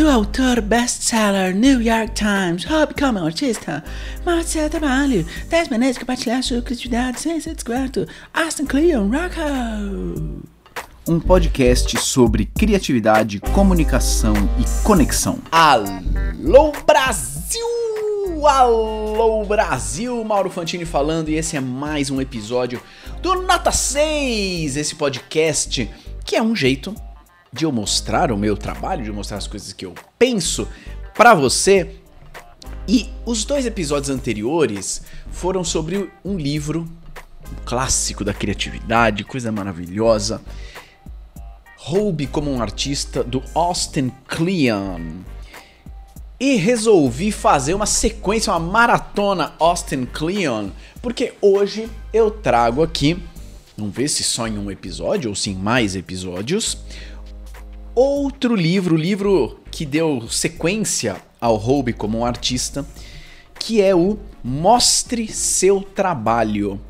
do autor best-seller New York Times, hobby como artista, mas seu trabalho, 10 maneiras de compartilhar sua criatividade sem ser descoberto, Austin Kleon Rocco. Um podcast sobre criatividade, comunicação e conexão. Alô Brasil! Alô Brasil! Mauro Fantini falando e esse é mais um episódio do Nota 6, esse podcast que é um jeito de eu mostrar o meu trabalho, de eu mostrar as coisas que eu penso para você. E os dois episódios anteriores foram sobre um livro um clássico da criatividade, coisa maravilhosa. Roube como um artista do Austin Kleon. E resolvi fazer uma sequência, uma maratona Austin Kleon, porque hoje eu trago aqui, não ver se só em um episódio ou se em mais episódios, outro livro, o livro que deu sequência ao Hobby como um artista, que é o Mostre seu trabalho.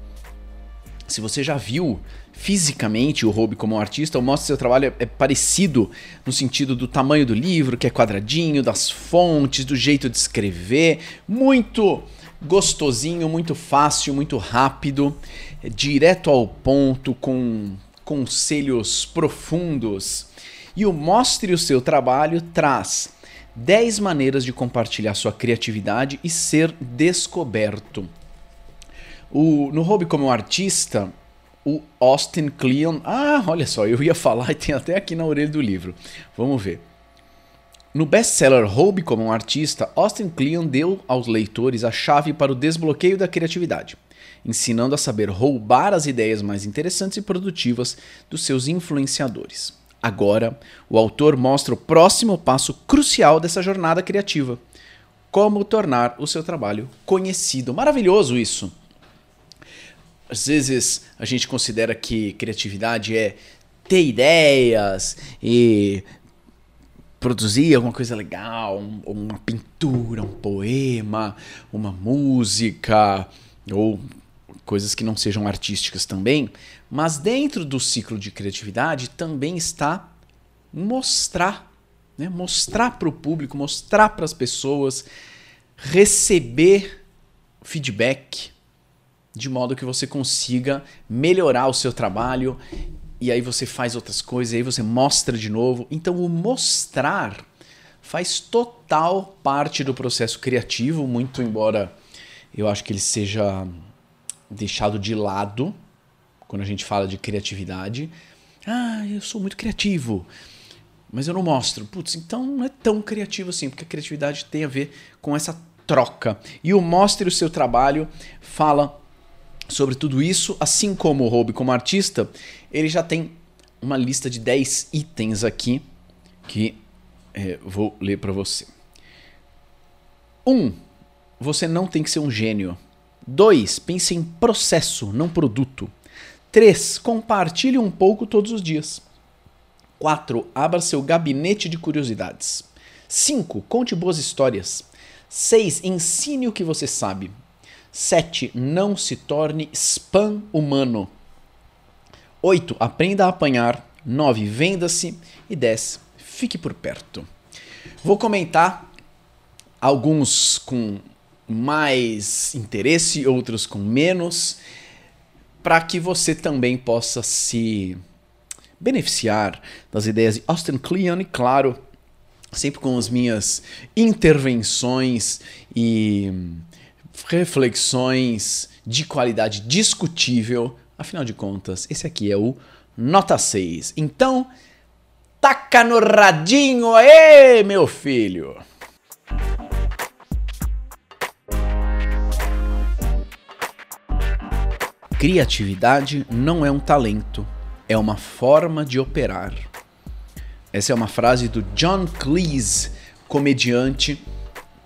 Se você já viu fisicamente o Hobby como um artista, o Mostre seu trabalho é parecido no sentido do tamanho do livro, que é quadradinho, das fontes, do jeito de escrever, muito gostosinho, muito fácil, muito rápido, direto ao ponto, com conselhos profundos e o Mostre o Seu Trabalho traz 10 maneiras de compartilhar sua criatividade e ser descoberto. O, no Hobby como artista, o Austin Kleon. Ah, olha só, eu ia falar e tem até aqui na orelha do livro. Vamos ver. No best-seller Hobby como um artista, Austin Kleon deu aos leitores a chave para o desbloqueio da criatividade, ensinando a saber roubar as ideias mais interessantes e produtivas dos seus influenciadores. Agora, o autor mostra o próximo passo crucial dessa jornada criativa: como tornar o seu trabalho conhecido. Maravilhoso isso! Às vezes a gente considera que criatividade é ter ideias e produzir alguma coisa legal, uma pintura, um poema, uma música ou coisas que não sejam artísticas também, mas dentro do ciclo de criatividade também está mostrar, né? mostrar para o público, mostrar para as pessoas, receber feedback de modo que você consiga melhorar o seu trabalho e aí você faz outras coisas, e aí você mostra de novo. Então o mostrar faz total parte do processo criativo, muito embora eu acho que ele seja deixado de lado quando a gente fala de criatividade. Ah, eu sou muito criativo, mas eu não mostro. Putz, então não é tão criativo assim, porque a criatividade tem a ver com essa troca. E o Mostre o Seu Trabalho fala sobre tudo isso, assim como o Hobby como artista, ele já tem uma lista de 10 itens aqui que é, vou ler para você. 1. Um, você não tem que ser um gênio. 2. Pense em processo, não produto. 3. Compartilhe um pouco todos os dias. 4. Abra seu gabinete de curiosidades. 5. Conte boas histórias. 6. Ensine o que você sabe. 7. Não se torne spam humano. 8. Aprenda a apanhar. 9. Venda-se. E 10. Fique por perto. Vou comentar alguns com mais interesse, outros com menos, para que você também possa se beneficiar das ideias de Austin Kleon e, claro, sempre com as minhas intervenções e reflexões de qualidade discutível. Afinal de contas, esse aqui é o Nota 6. Então, taca no radinho aí, meu filho! Criatividade não é um talento, é uma forma de operar. Essa é uma frase do John Cleese, comediante,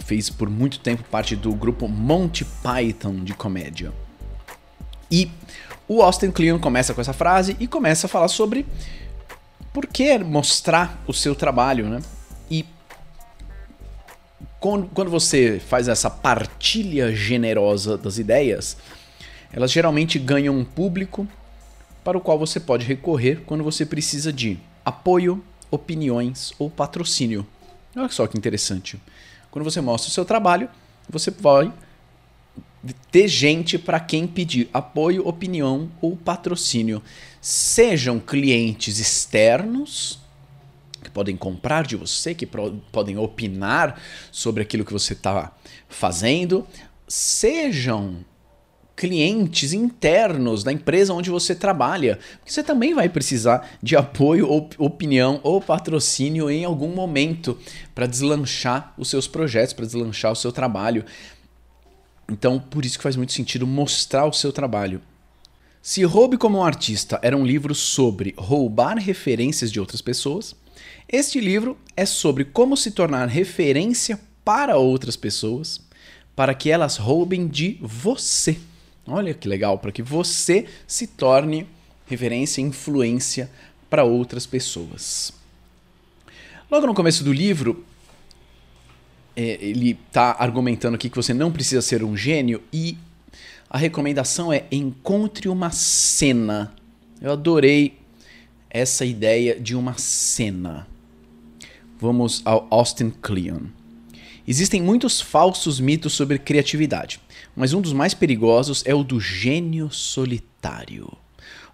fez por muito tempo parte do grupo Monty Python de comédia. E o Austin Kleon começa com essa frase e começa a falar sobre por que mostrar o seu trabalho, né? E quando você faz essa partilha generosa das ideias, elas geralmente ganham um público para o qual você pode recorrer quando você precisa de apoio, opiniões ou patrocínio. Olha só que interessante. Quando você mostra o seu trabalho, você vai ter gente para quem pedir apoio, opinião ou patrocínio. Sejam clientes externos que podem comprar de você, que podem opinar sobre aquilo que você está fazendo, sejam clientes internos da empresa onde você trabalha, porque você também vai precisar de apoio, ou opinião ou patrocínio em algum momento para deslanchar os seus projetos, para deslanchar o seu trabalho. Então, por isso que faz muito sentido mostrar o seu trabalho. Se Roube como um Artista era um livro sobre roubar referências de outras pessoas, este livro é sobre como se tornar referência para outras pessoas, para que elas roubem de você. Olha que legal, para que você se torne referência e influência para outras pessoas. Logo no começo do livro, é, ele está argumentando aqui que você não precisa ser um gênio e a recomendação é encontre uma cena. Eu adorei essa ideia de uma cena. Vamos ao Austin Kleon. Existem muitos falsos mitos sobre criatividade, mas um dos mais perigosos é o do gênio solitário.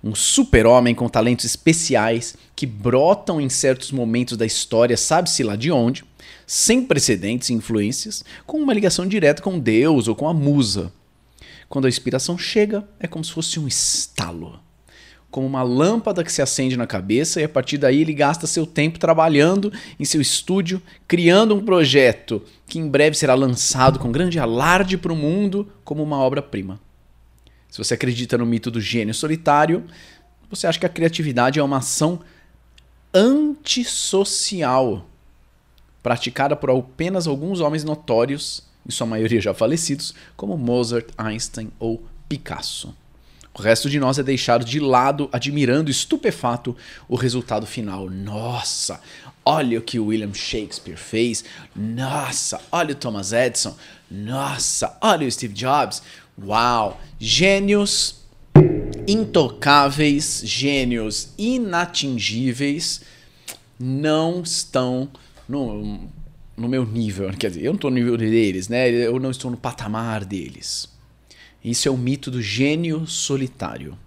Um super-homem com talentos especiais que brotam em certos momentos da história, sabe-se lá de onde, sem precedentes e influências, com uma ligação direta com Deus ou com a musa. Quando a inspiração chega, é como se fosse um estalo. Como uma lâmpada que se acende na cabeça e a partir daí ele gasta seu tempo trabalhando em seu estúdio, criando um projeto que em breve será lançado com grande alarde para o mundo como uma obra-prima. Se você acredita no mito do gênio solitário, você acha que a criatividade é uma ação antissocial, praticada por apenas alguns homens notórios em sua maioria já falecidos, como Mozart, Einstein ou Picasso. O resto de nós é deixado de lado, admirando estupefato o resultado final. Nossa, olha o que o William Shakespeare fez. Nossa, olha o Thomas Edison. Nossa, olha o Steve Jobs. Uau, gênios intocáveis, gênios inatingíveis não estão no no meu nível. Quer dizer, eu não estou no nível deles, né? Eu não estou no patamar deles. Isso é o mito do gênio solitário.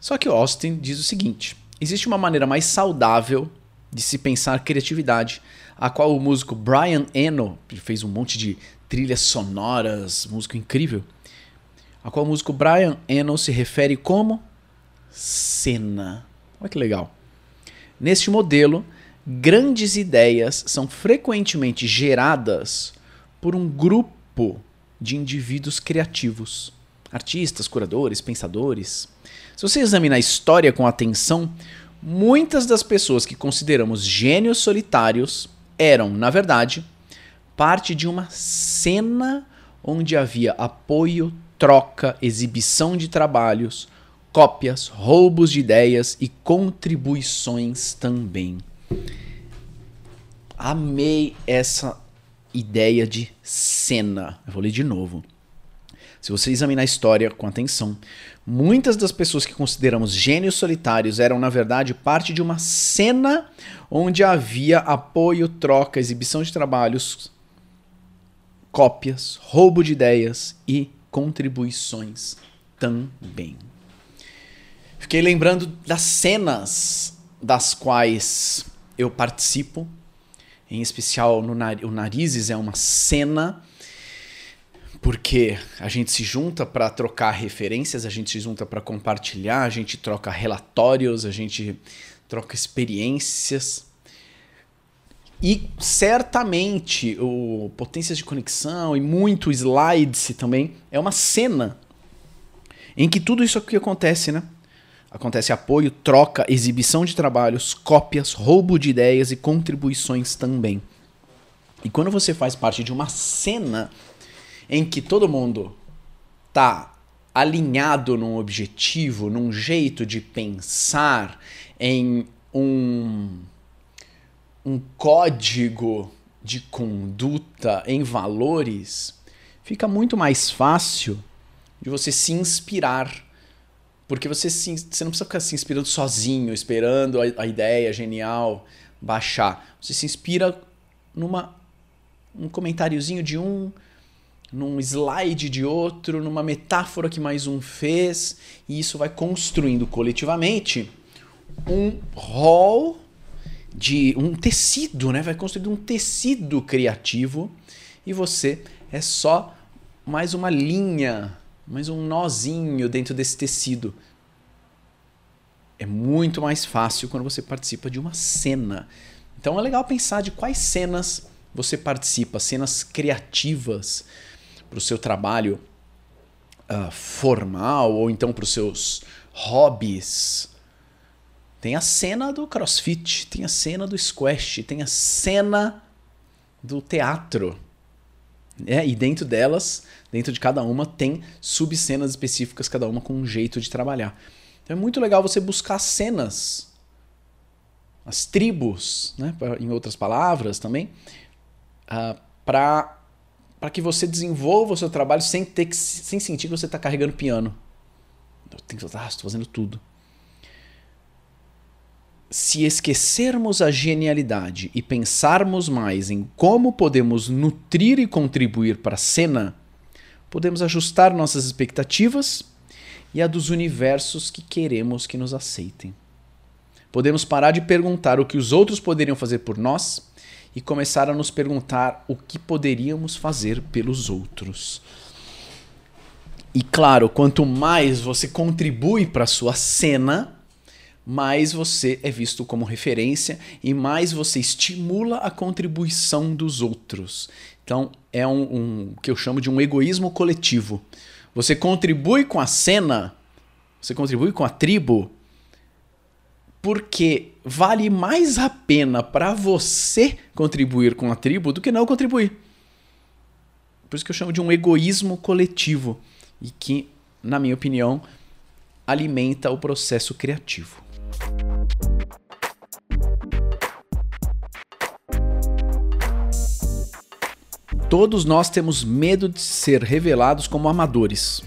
Só que Austin diz o seguinte: existe uma maneira mais saudável de se pensar criatividade, a qual o músico Brian Eno, que fez um monte de trilhas sonoras, músico incrível, a qual o músico Brian Eno se refere como cena. Olha que legal. Neste modelo, grandes ideias são frequentemente geradas por um grupo de indivíduos criativos, artistas, curadores, pensadores. Se você examinar a história com atenção, muitas das pessoas que consideramos gênios solitários eram, na verdade, parte de uma cena onde havia apoio, troca, exibição de trabalhos, cópias, roubos de ideias e contribuições também. Amei essa ideia de cena. Eu vou ler de novo. Se você examinar a história com atenção, muitas das pessoas que consideramos gênios solitários eram, na verdade, parte de uma cena onde havia apoio, troca, exibição de trabalhos, cópias, roubo de ideias e contribuições também. Fiquei lembrando das cenas das quais eu participo, em especial no nar o Narizes é uma cena porque a gente se junta para trocar referências, a gente se junta para compartilhar, a gente troca relatórios, a gente troca experiências. E certamente o Potências de Conexão e muito Slides também é uma cena em que tudo isso aqui acontece, né? Acontece apoio, troca, exibição de trabalhos, cópias, roubo de ideias e contribuições também. E quando você faz parte de uma cena em que todo mundo tá alinhado num objetivo, num jeito de pensar, em um, um código de conduta, em valores, fica muito mais fácil de você se inspirar porque você, você não precisa ficar se inspirando sozinho, esperando a, a ideia genial. baixar. Você se inspira numa um comentáriozinho de um, num slide de outro, numa metáfora que mais um fez, e isso vai construindo coletivamente um rol de um tecido, né? Vai construindo um tecido criativo e você é só mais uma linha, mais um nozinho dentro desse tecido. É muito mais fácil quando você participa de uma cena. Então é legal pensar de quais cenas você participa, cenas criativas para o seu trabalho uh, formal ou então para os seus hobbies. Tem a cena do crossfit, tem a cena do squash, tem a cena do teatro. É, e dentro delas, dentro de cada uma, tem subcenas específicas, cada uma com um jeito de trabalhar. Então é muito legal você buscar cenas, as tribos, né, em outras palavras também, uh, ah, para que você desenvolva o seu trabalho sem, ter que, sem sentir que você está carregando piano. Eu tenho que, ah, estou fazendo tudo se esquecermos a genialidade e pensarmos mais em como podemos nutrir e contribuir para a cena, podemos ajustar nossas expectativas e a dos universos que queremos que nos aceitem. Podemos parar de perguntar o que os outros poderiam fazer por nós e começar a nos perguntar o que poderíamos fazer pelos outros. E claro, quanto mais você contribui para a sua cena, mais você é visto como referência e mais você estimula a contribuição dos outros. Então é um, um que eu chamo de um egoísmo coletivo. Você contribui com a cena, você contribui com a tribo, porque vale mais a pena para você contribuir com a tribo do que não contribuir. Por isso que eu chamo de um egoísmo coletivo e que, na minha opinião, alimenta o processo criativo. Todos nós temos medo de ser revelados como amadores.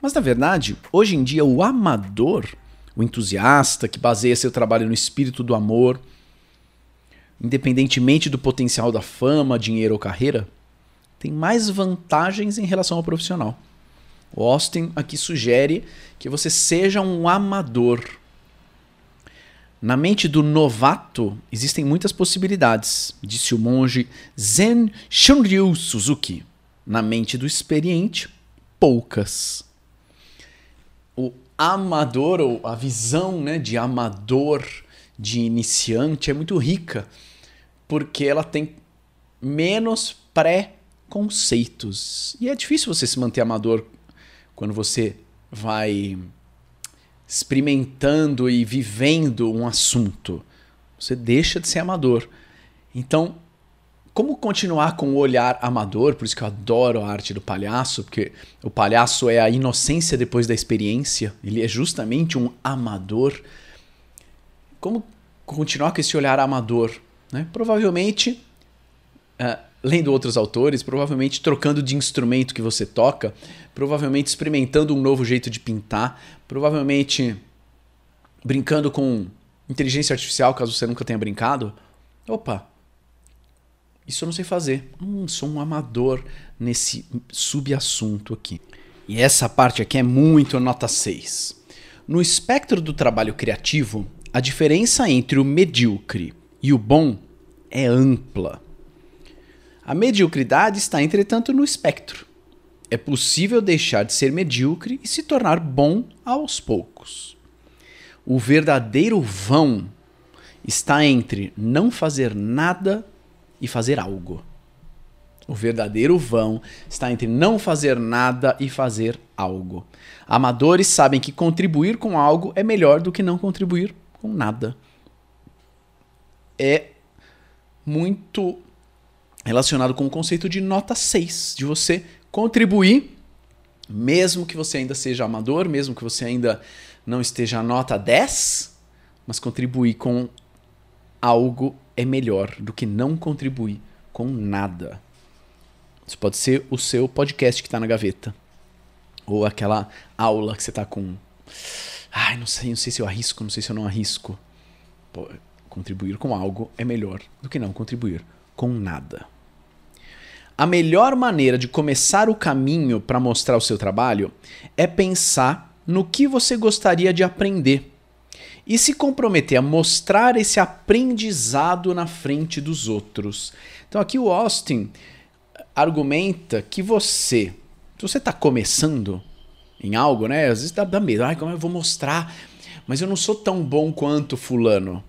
Mas na verdade, hoje em dia, o amador, o entusiasta que baseia seu trabalho no espírito do amor, independentemente do potencial da fama, dinheiro ou carreira, tem mais vantagens em relação ao profissional. O Austin aqui sugere que você seja um amador na mente do novato existem muitas possibilidades, disse o monge Zen Shunryu Suzuki. Na mente do experiente, poucas. O amador, ou a visão né, de amador, de iniciante, é muito rica, porque ela tem menos pré-conceitos. E é difícil você se manter amador quando você vai experimentando e vivendo um assunto. Você deixa de ser amador. Então, como continuar com o olhar amador? Por isso que eu adoro a arte do palhaço, porque o palhaço é a inocência depois da experiência. Ele é justamente um amador. Como continuar com esse olhar amador? Né? Provavelmente, uh, lendo outros autores, provavelmente trocando de instrumento que você toca, provavelmente experimentando um novo jeito de pintar, provavelmente brincando com inteligência artificial, caso você nunca tenha brincado. Opa, isso eu não sei fazer. Hum, sou um amador nesse subassunto aqui. E essa parte aqui é muito nota 6. No espectro do trabalho criativo, a diferença entre o medíocre e o bom é ampla. A mediocridade está, entretanto, no espectro. É possível deixar de ser medíocre e se tornar bom aos poucos. O verdadeiro vão está entre não fazer nada e fazer algo. O verdadeiro vão está entre não fazer nada e fazer algo. Amadores sabem que contribuir com algo é melhor do que não contribuir com nada. É muito relacionado com o conceito de nota 6, de você contribuir, mesmo que você ainda seja amador, mesmo que você ainda não esteja nota 10, mas contribuir com algo é melhor do que não contribuir com nada. Isso pode ser o seu podcast que está na gaveta. Ou aquela aula que você está com. Ai, não sei, não sei se eu arrisco, não sei se eu não arrisco. Pô, Contribuir com algo é melhor do que não contribuir com nada. A melhor maneira de começar o caminho para mostrar o seu trabalho é pensar no que você gostaria de aprender e se comprometer a mostrar esse aprendizado na frente dos outros. Então aqui o Austin argumenta que você, se você está começando em algo, né? Às vezes dá, dá medo, ai, como eu vou mostrar? Mas eu não sou tão bom quanto fulano.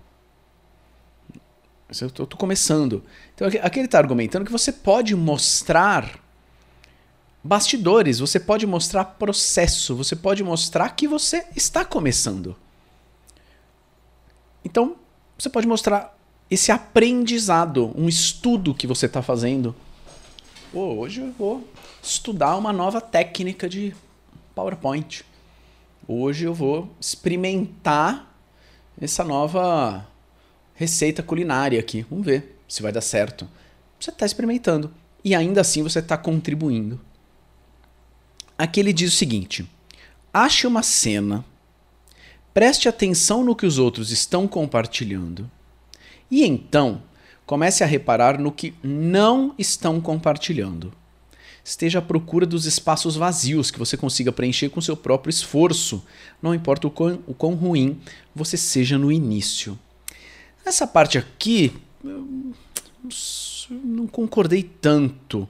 Eu estou começando. Então aqui ele está argumentando que você pode mostrar bastidores, você pode mostrar processo, você pode mostrar que você está começando. Então, você pode mostrar esse aprendizado, um estudo que você está fazendo. Pô, hoje eu vou estudar uma nova técnica de PowerPoint. Hoje eu vou experimentar essa nova receita culinária aqui. Vamos ver se vai dar certo. Você está experimentando e ainda assim você está contribuindo. Aqui ele diz o seguinte: ache uma cena, preste atenção no que os outros estão compartilhando e então comece a reparar no que não estão compartilhando. Esteja à procura dos espaços vazios que você consiga preencher com seu próprio esforço, não importa o quão, o quão ruim você seja no início. Essa parte aqui, eu não concordei tanto.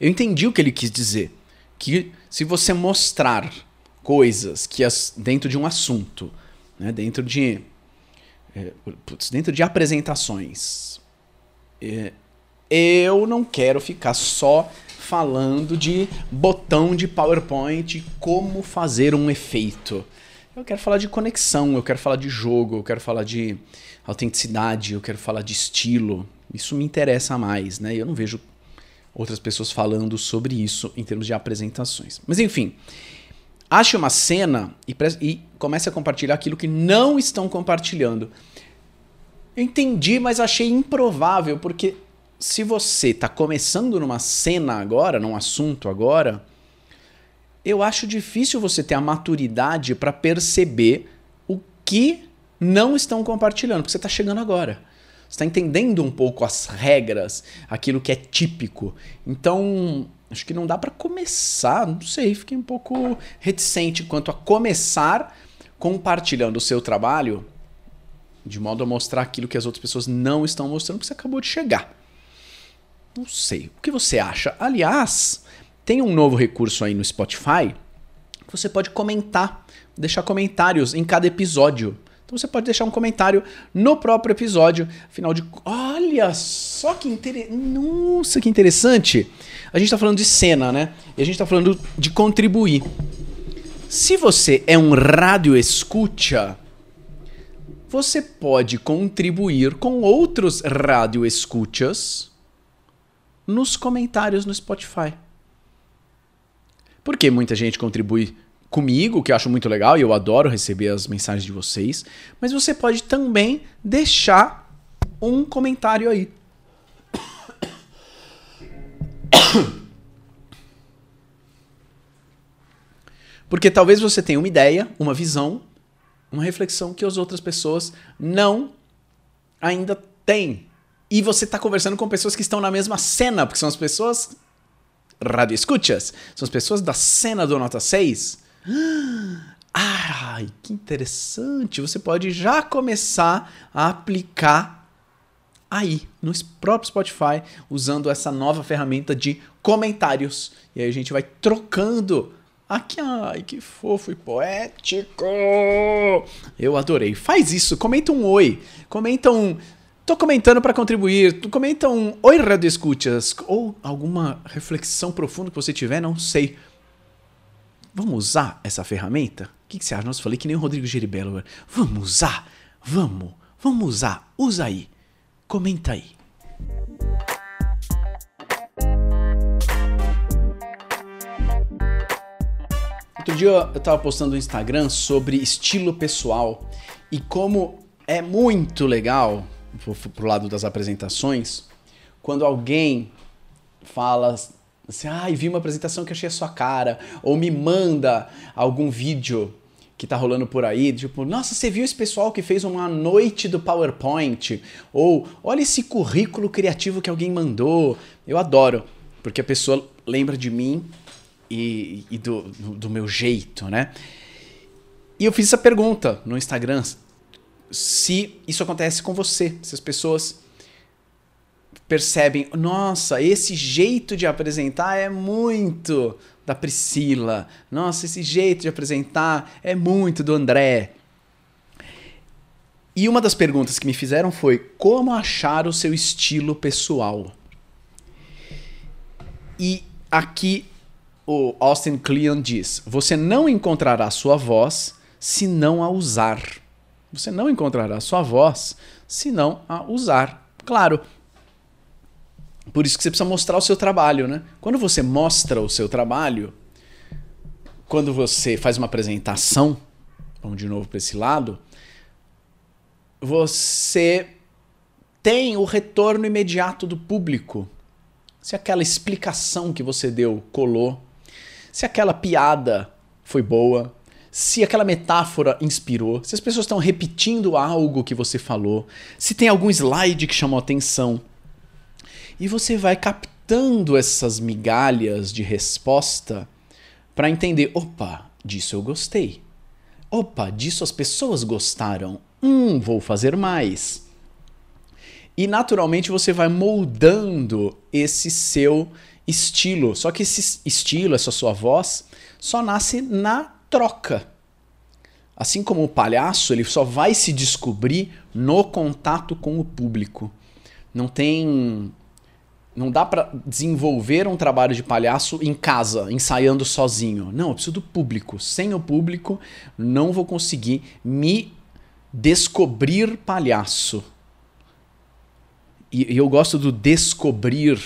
Eu entendi o que ele quis dizer. Que se você mostrar coisas que as, dentro de um assunto, né, dentro de é, putz, dentro de apresentações, é, eu não quero ficar só falando de botão de PowerPoint, como fazer um efeito. Eu quero falar de conexão, eu quero falar de jogo, eu quero falar de autenticidade, eu quero falar de estilo. Isso me interessa mais, né? Eu não vejo outras pessoas falando sobre isso em termos de apresentações. Mas enfim, ache uma cena e, e comece a compartilhar aquilo que não estão compartilhando. Eu entendi, mas achei improvável, porque se você está começando numa cena agora, num assunto agora, eu acho difícil você ter a maturidade para perceber o que não estão compartilhando, porque você está chegando agora. Você está entendendo um pouco as regras, aquilo que é típico. Então, acho que não dá para começar, não sei, fiquei um pouco reticente quanto a começar compartilhando o seu trabalho de modo a mostrar aquilo que as outras pessoas não estão mostrando, porque você acabou de chegar. Não sei. O que você acha? Aliás, tem um novo recurso aí no Spotify que você pode comentar, deixar comentários em cada episódio. Então você pode deixar um comentário no próprio episódio. Afinal de. Olha só que interessante. Nossa, que interessante. A gente está falando de cena, né? E a gente está falando de contribuir. Se você é um rádio escuta, você pode contribuir com outros rádio escutas nos comentários no Spotify. Porque muita gente contribui comigo, que eu acho muito legal e eu adoro receber as mensagens de vocês, mas você pode também deixar um comentário aí. Porque talvez você tenha uma ideia, uma visão, uma reflexão que as outras pessoas não ainda têm. E você está conversando com pessoas que estão na mesma cena, porque são as pessoas radio escuchas, são as pessoas da cena do Nota 6. Ai, que interessante! Você pode já começar a aplicar aí no próprio Spotify usando essa nova ferramenta de comentários. E aí a gente vai trocando Aqui, ai, que fofo e poético! Eu adorei. Faz isso, comenta um oi. Comenta um. Tô comentando para contribuir. Comenta um oi, Radio Escutas. Ou alguma reflexão profunda que você tiver, não sei. Vamos usar essa ferramenta? O que, que você acha? Nossa, falei que nem o Rodrigo Geribello. Vamos usar? Vamos. Vamos usar. Usa aí. Comenta aí. Outro dia eu estava postando no Instagram sobre estilo pessoal e como é muito legal, pro lado das apresentações, quando alguém fala assim, ai, ah, vi uma apresentação que achei a sua cara, ou me manda algum vídeo que tá rolando por aí, tipo, nossa, você viu esse pessoal que fez uma noite do PowerPoint? Ou olha esse currículo criativo que alguém mandou. Eu adoro, porque a pessoa lembra de mim e, e do, do meu jeito, né? E eu fiz essa pergunta no Instagram: se isso acontece com você, se as pessoas percebem, nossa, esse jeito de apresentar é muito da Priscila. Nossa, esse jeito de apresentar é muito do André. E uma das perguntas que me fizeram foi: como achar o seu estilo pessoal? E aqui o Austin Kleon diz: você não encontrará sua voz se não a usar. Você não encontrará sua voz se não a usar. Claro, por isso que você precisa mostrar o seu trabalho, né? Quando você mostra o seu trabalho, quando você faz uma apresentação, vamos de novo para esse lado, você tem o retorno imediato do público. Se aquela explicação que você deu colou, se aquela piada foi boa, se aquela metáfora inspirou, se as pessoas estão repetindo algo que você falou, se tem algum slide que chamou atenção. E você vai captando essas migalhas de resposta para entender: opa, disso eu gostei. Opa, disso as pessoas gostaram. Hum, vou fazer mais. E naturalmente você vai moldando esse seu estilo. Só que esse estilo, essa sua voz, só nasce na troca. Assim como o palhaço, ele só vai se descobrir no contato com o público. Não tem não dá para desenvolver um trabalho de palhaço em casa, ensaiando sozinho. Não, eu preciso do público. Sem o público, não vou conseguir me descobrir palhaço. E, eu gosto do descobrir,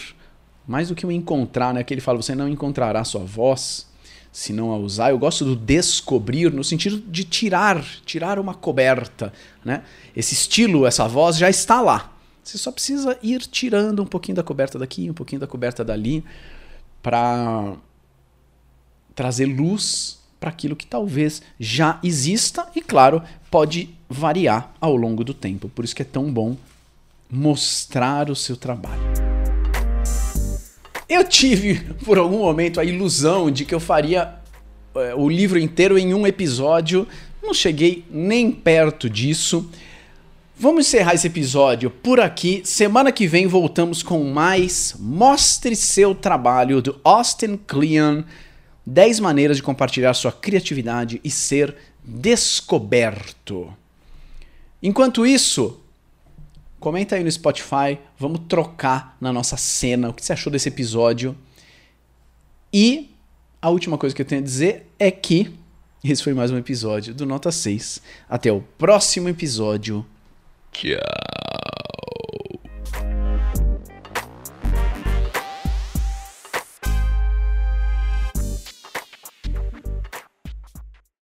mais do que o encontrar, né? Que ele fala, você não encontrará sua voz se não a usar. Eu gosto do descobrir no sentido de tirar, tirar uma coberta, né? Esse estilo, essa voz já está lá. Você só precisa ir tirando um pouquinho da coberta daqui, um pouquinho da coberta dali, para trazer luz para aquilo que talvez já exista e, claro, pode variar ao longo do tempo. Por isso que é tão bom mostrar o seu trabalho. Eu tive, por algum momento, a ilusão de que eu faria é, o livro inteiro em um episódio. Não cheguei nem perto disso. Vamos encerrar esse episódio por aqui. Semana que vem voltamos com mais Mostre seu trabalho do Austin Kleon. 10 maneiras de compartilhar sua criatividade e ser descoberto. Enquanto isso, comenta aí no Spotify, vamos trocar na nossa cena o que você achou desse episódio. E a última coisa que eu tenho a dizer é que esse foi mais um episódio do Nota 6. Até o próximo episódio. Tchau.